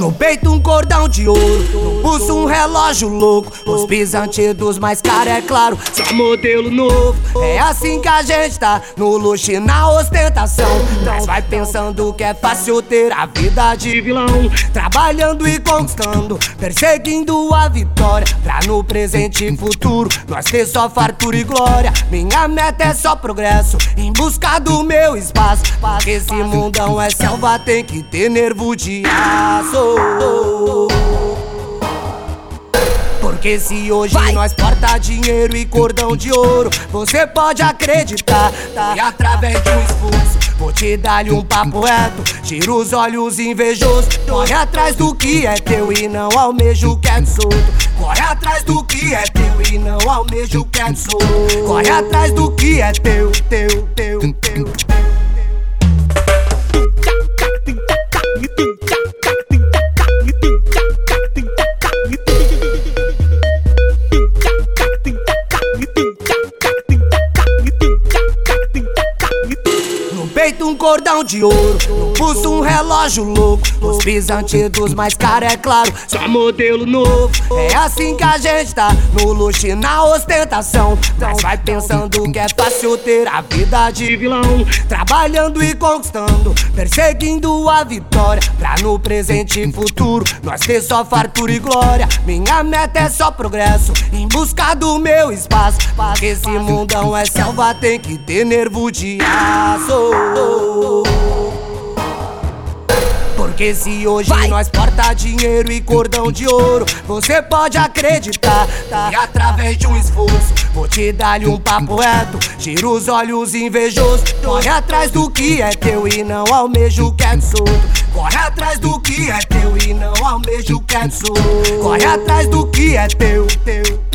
No peito um cordão de ouro, pulso um relógio louco. Os pisantes dos mais caros, é claro, só modelo novo. É assim que a gente tá, no luxo e na ostentação. Mas vai pensando que é fácil ter a vida de vilão. Trabalhando e conquistando, perseguindo a vitória. Pra no presente e futuro nós ter só fartura e glória. Minha meta é só progresso, em busca do meu espaço. Porque esse mundão é selva, tem que ter nervo de aço. Porque se hoje Vai. nós porta dinheiro e cordão de ouro, você pode acreditar tá? E através de um esforço, vou te dar-lhe um papo reto. Tira os olhos invejosos, corre atrás do que é teu e não almeja o que é solto. Corre atrás do que é teu e não almeja o que é solto. Corre atrás do que é teu, teu, teu, teu. teu. Um cordão de ouro, pulso um relógio louco. Os pisantes dos mais caros, é claro, só modelo novo. É assim que a gente tá, no luxo e na ostentação. Mas vai pensando que é fácil ter a vida de vilão. Trabalhando e conquistando, perseguindo a vitória. Pra no presente e futuro nós ter só fartura e glória. Minha meta é só progresso, em busca do meu espaço. Porque esse mundão é selva, tem que ter nervo de aço. Porque se hoje Vai. nós porta dinheiro e cordão de ouro, você pode acreditar tá? E através de um esforço, vou te dar-lhe um papo reto. Gira os olhos invejosos, corre atrás do que é teu e não almeja o que é solto. Corre atrás do que é teu e não almeja o que é solto. Corre atrás do que é teu. teu.